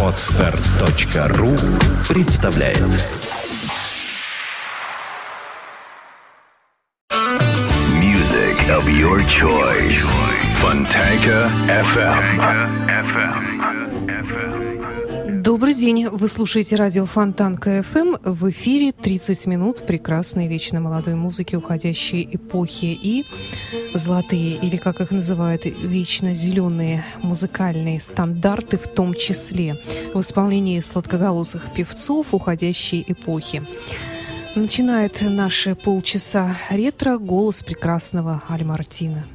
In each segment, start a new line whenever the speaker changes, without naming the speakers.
Отстар.ру представляет Music of your choice. Fontanka FM.
Добрый день. Вы слушаете радио Фонтан КФМ. В эфире 30 минут прекрасной, вечно молодой музыки уходящей эпохи и золотые, или как их называют, вечно зеленые музыкальные стандарты в том числе в исполнении сладкоголосых певцов уходящей эпохи. Начинает наши полчаса ретро голос прекрасного Альмартина.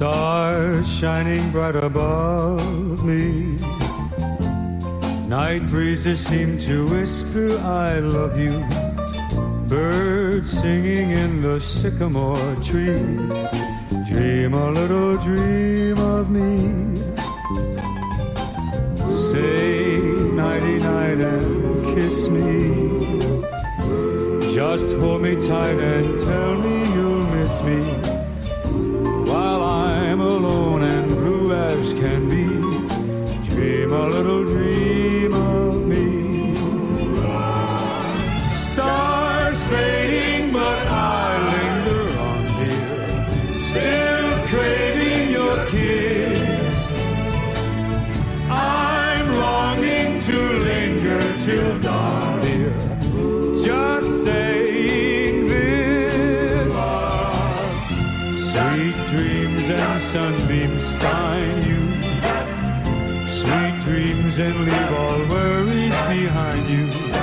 Stars shining bright above me. Night breezes seem to whisper, I love you. Birds singing in the sycamore tree. Dream a little dream of me. Say nighty night and kiss me. Just hold me tight and tell me you'll miss me Sweet dreams and sunbeams find you. Sweet dreams and leave all worries behind you.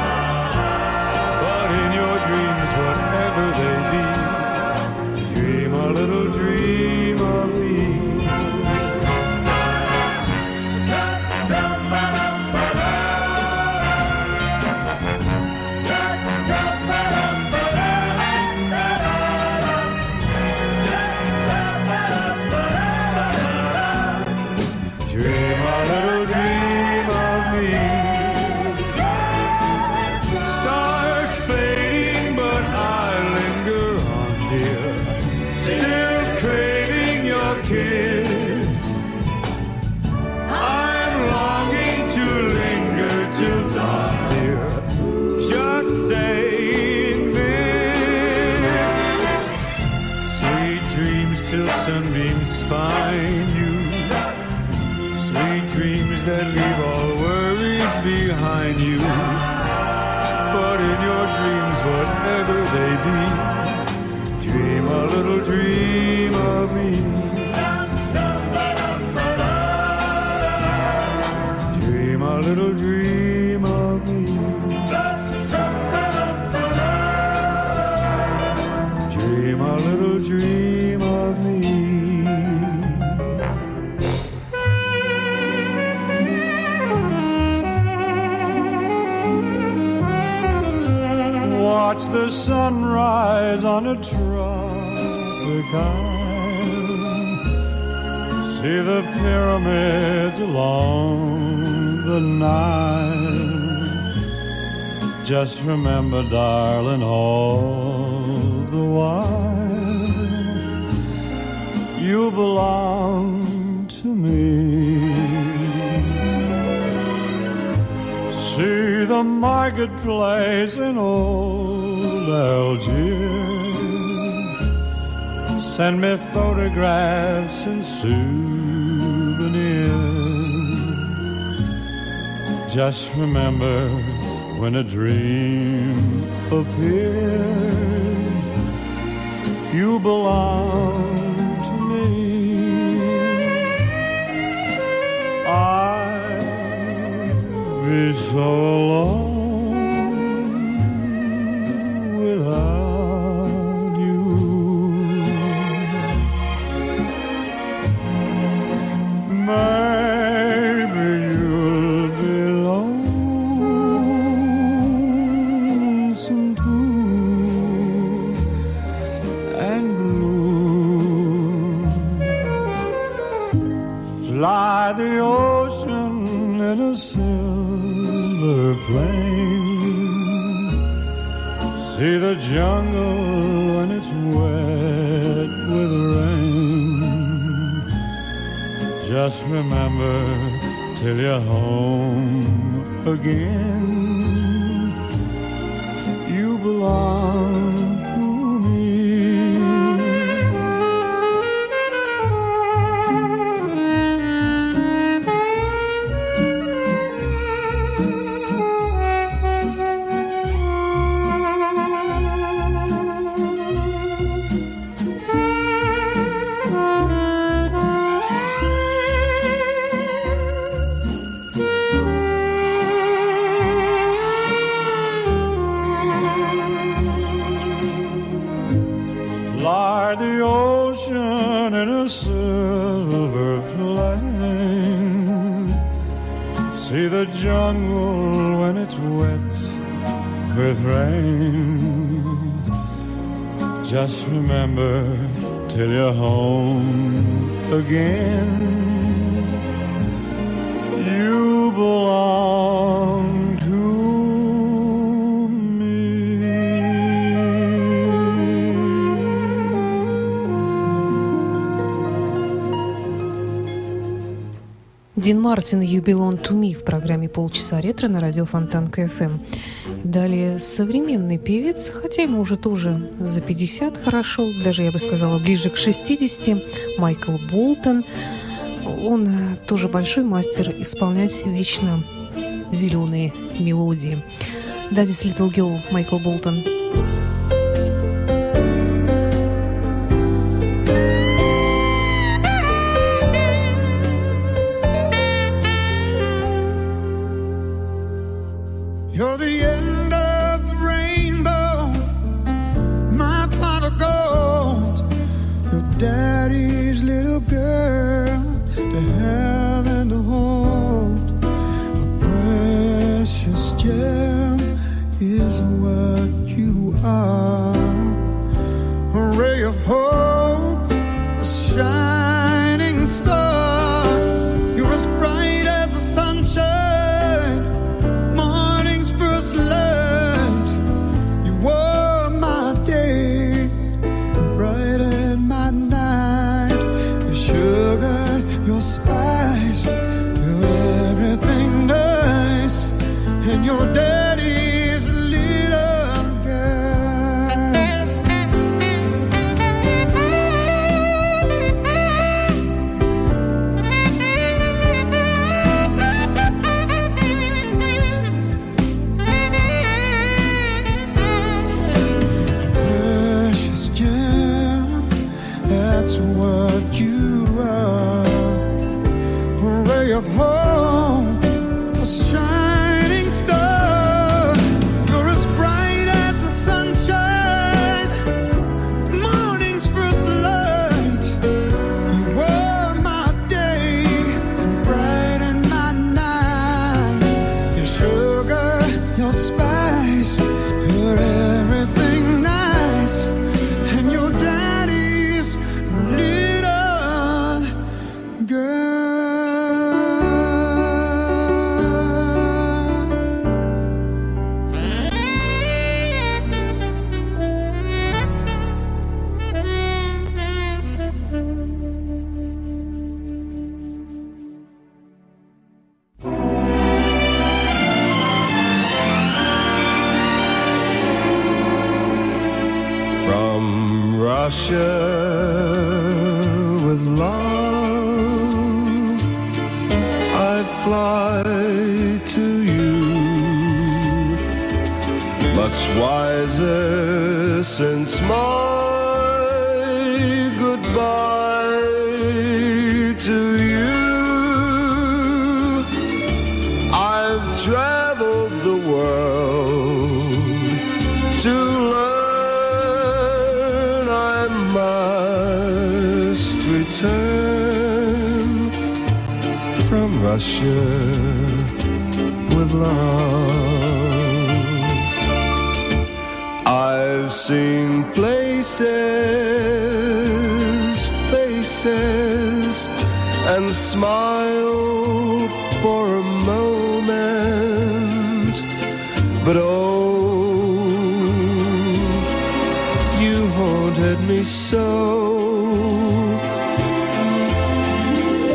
Sunrise on a tropic island. See the pyramids along the Nile. Just remember, darling, all the while you belong to me. See the marketplace in old Algiers. Send me photographs and souvenirs. Just remember when a dream appears, you belong to me. I'd be so alone remember till you're home again. Till you're home again.
Дин Мартин «You Belong to Me» в программе «Полчаса ретро» на радио Фонтан КФМ. Далее современный певец, хотя ему уже тоже за 50 хорошо, даже, я бы сказала, ближе к 60, Майкл Болтон. Он тоже большой мастер исполнять вечно зеленые мелодии. Daddy's Little Girl Майкл Болтон –
much wiser since my goodbye to you. I've traveled the world to learn I must return from Russia with love. And smiled for a moment But oh, you haunted me so.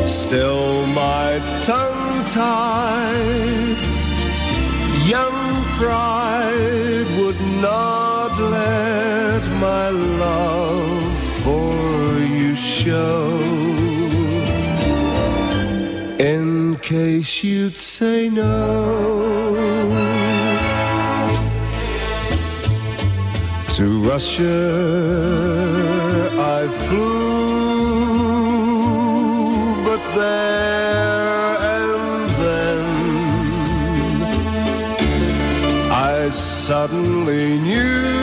Still, my tongue tied, young pride would not let my love for you show. In case you'd say no. To Russia I flew, but there and then I suddenly knew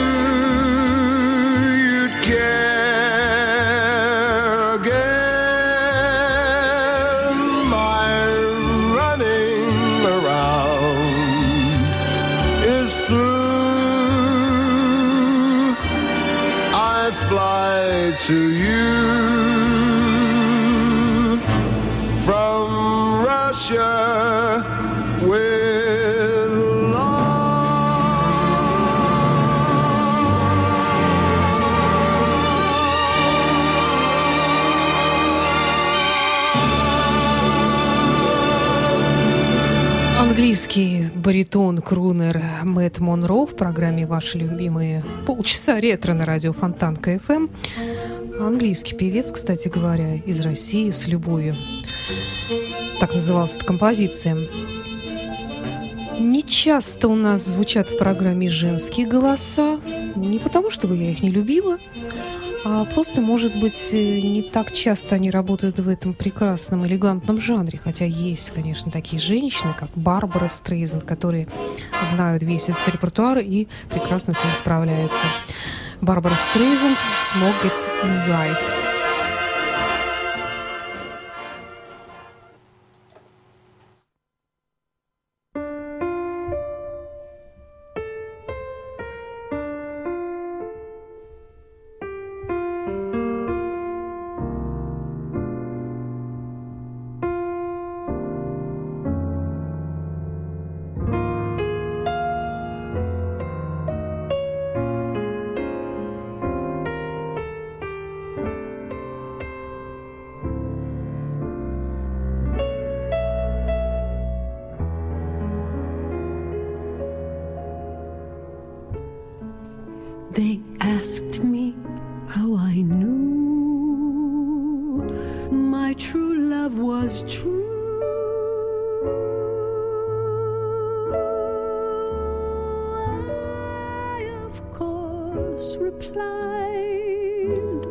Английский баритон крунер Мэтт Монро в программе «Ваши любимые полчаса ретро» на радио Фонтан КФМ. Английский певец, кстати говоря, из России с любовью. Так называлась эта композиция. Не часто у нас звучат в программе женские голоса. Не потому, чтобы я их не любила, а просто, может быть, э, не так часто они работают в этом прекрасном, элегантном жанре. Хотя есть, конечно, такие женщины, как Барбара Стрейзен, которые знают весь этот репертуар и прекрасно с ним справляются. Барбара Стрейзен «Smoke Gets in Your Eyes».
Replied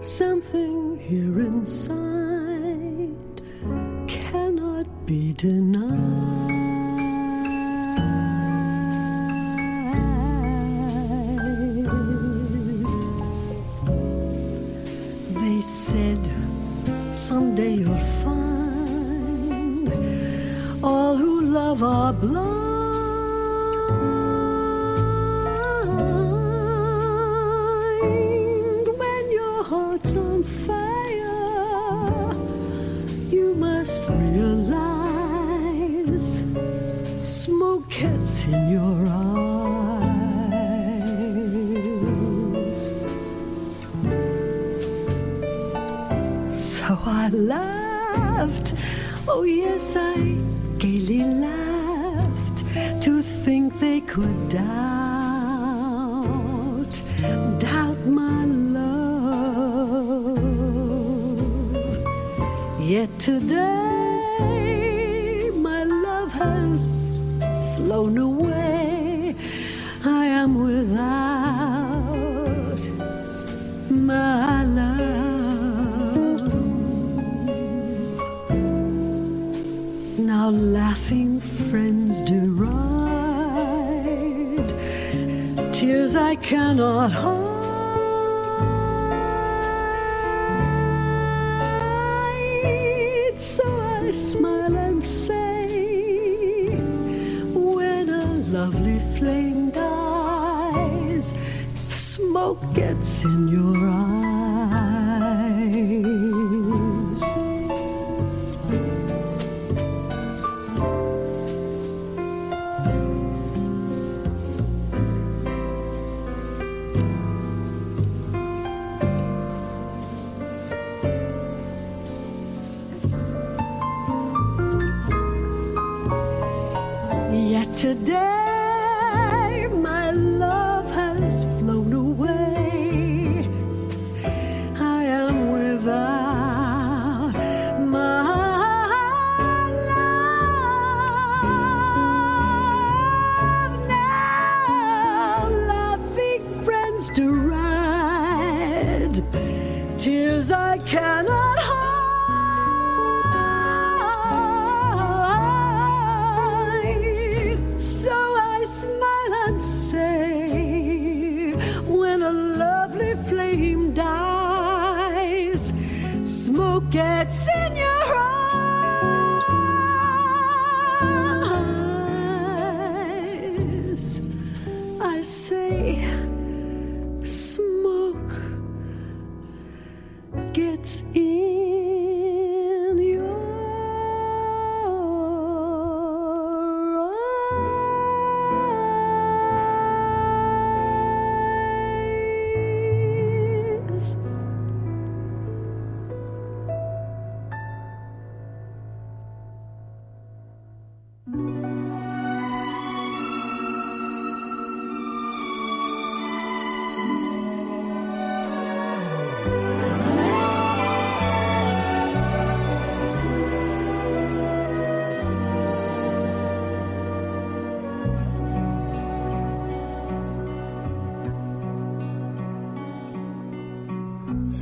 something here inside cannot be denied. Laughed. Oh, yes, I gaily laughed to think they could doubt, doubt my love. Yet today, laughing friends deride tears I cannot hide. So I smile and say, when a lovely flame dies, smoke gets in your eyes. get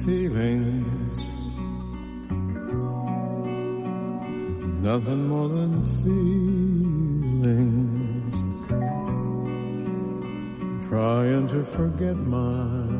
feelings. Nothing more than feelings. Trying to forget my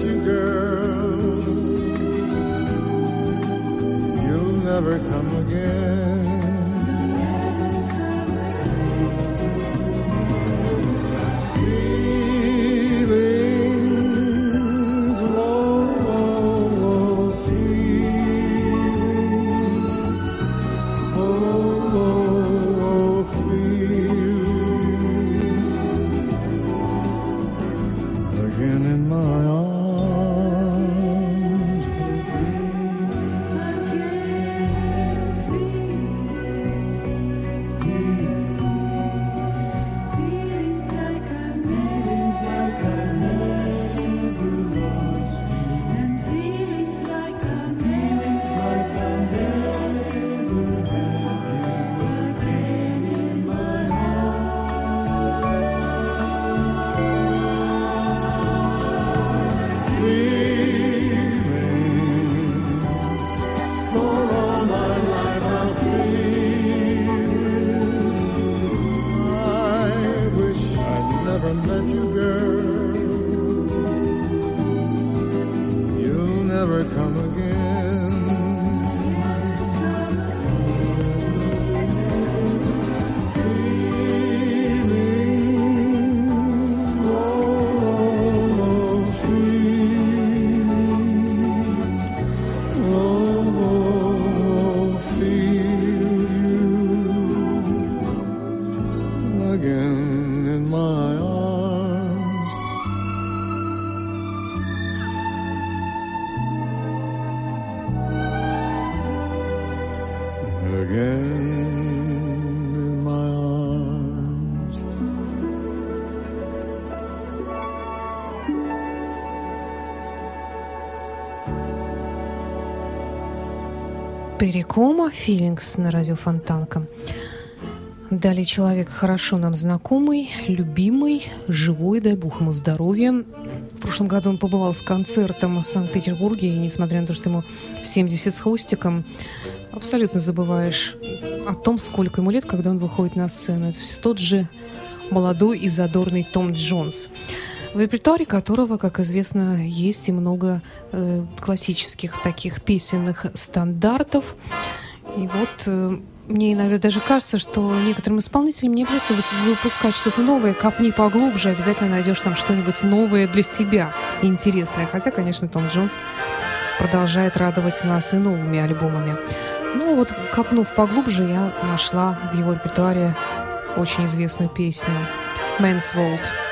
you, girl.
Перекома «Филингс» на радио Фонтанка. Далее человек хорошо нам знакомый, любимый, живой, дай бог ему здоровья. В прошлом году он побывал с концертом в Санкт-Петербурге, и несмотря на то, что ему 70 с хвостиком, абсолютно забываешь о том, сколько ему лет, когда он выходит на сцену. Это все тот же молодой и задорный Том Джонс в репертуаре которого, как известно, есть и много э, классических таких песенных стандартов. И вот э, мне иногда даже кажется, что некоторым исполнителям не обязательно выпускать что-то новое, копни поглубже, обязательно найдешь там что-нибудь новое для себя, интересное. Хотя, конечно, Том Джонс продолжает радовать нас и новыми альбомами. Ну вот, копнув поглубже, я нашла в его репертуаре очень известную песню «Man's World».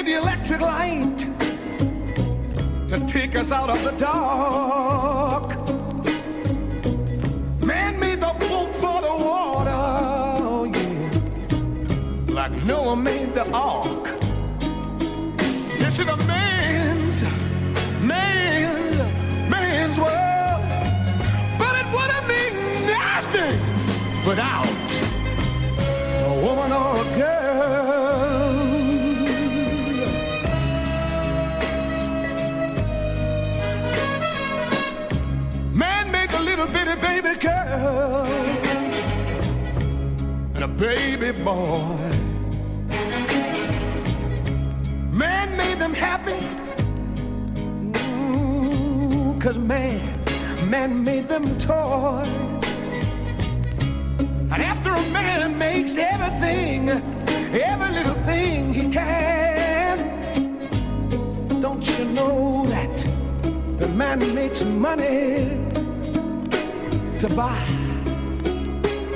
Made the electric light to take us out of the dark. Man made the boat for the water, oh yeah, like Noah made the ark to the man's, man's, man's world. But it would have been nothing without a woman or a girl. And boy. Man made them happy. Ooh, Cause man, man made them toys. And after a man makes everything, every little thing he can, don't you know that the man makes money to buy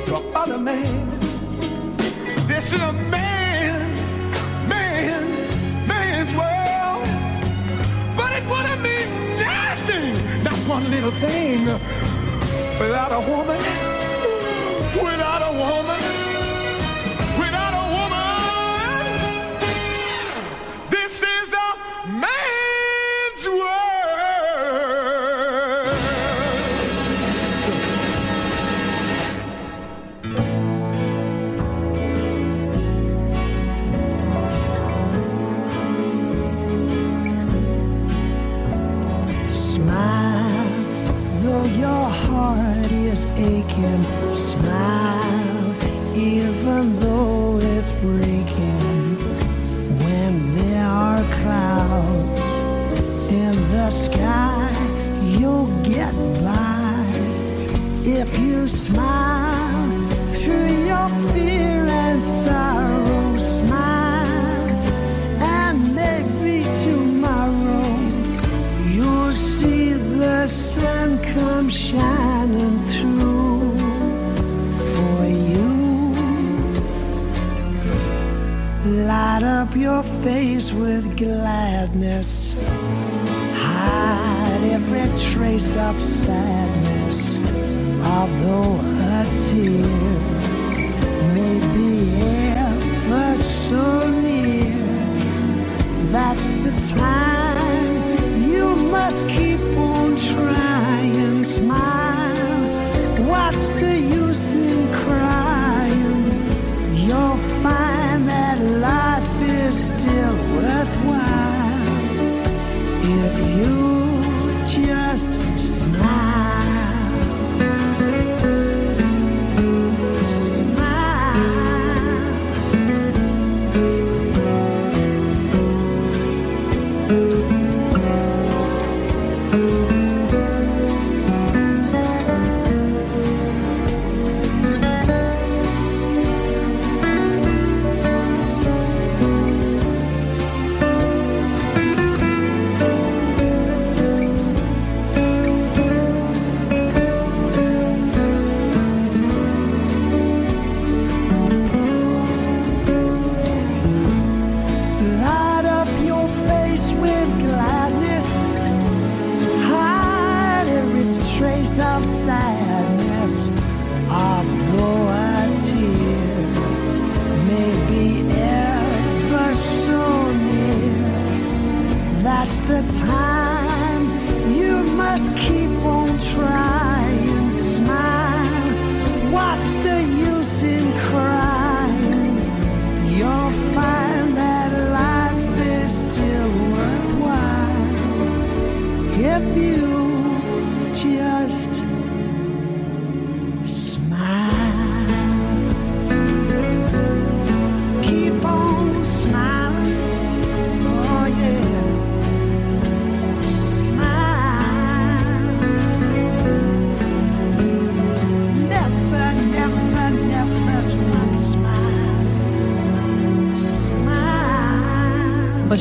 for other men? Is a man, man would have been nothing, not one little thing, without a woman, without a woman,
aching. Smile, even though it's breaking. When there are clouds in the sky, you'll get by if you smile your face with gladness. Hide every trace of sadness, although a tear may be ever so near. That's the time you must keep on trying. Smile. What's the use in crying?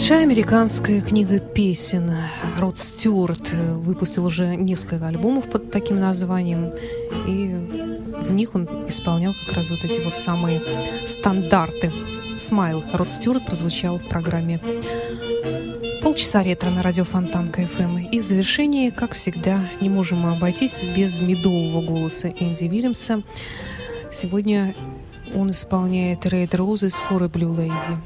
Большая американская книга песен. Род Стюарт выпустил уже несколько альбомов под таким названием. И в них он исполнял как раз вот эти вот самые стандарты. «Смайл» Род Стюарт прозвучал в программе Полчаса ретро на радио Фонтан КФМ. И в завершении, как всегда, не можем мы обойтись без медового голоса Энди Вильямса. Сегодня он исполняет Red Roses for a Blue Lady.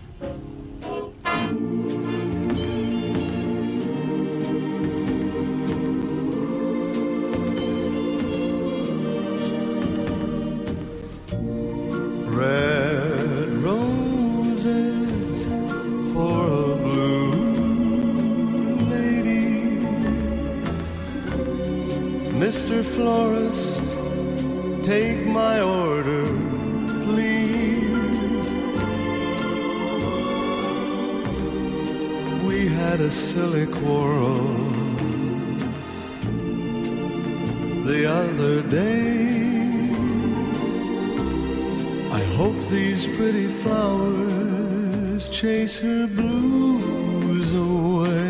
florist, take my order, please. We had a silly quarrel the other day. I hope these pretty flowers chase her blues away.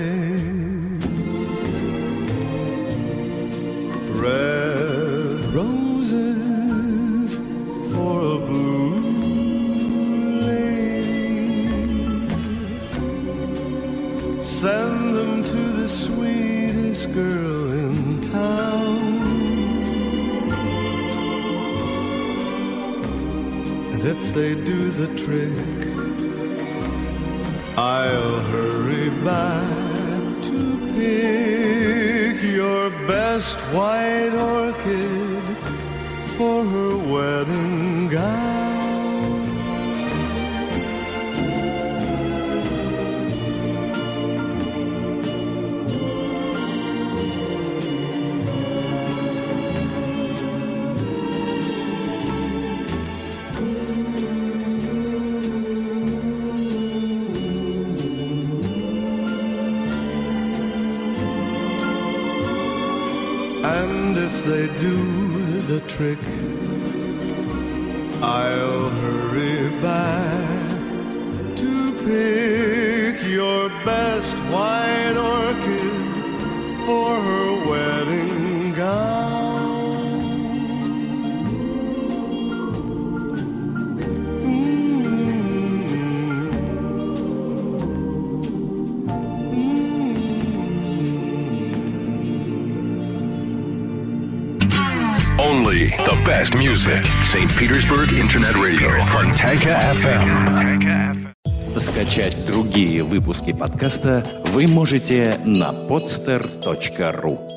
And if they do the trick, I'll hurry back to pick your best white orchid they do the trick, I'll hurry back to pick your best wine.
Best music. St. Petersburg Internet Radio. Fontanka
FM. Скачать другие выпуски подкаста вы можете на podster.ru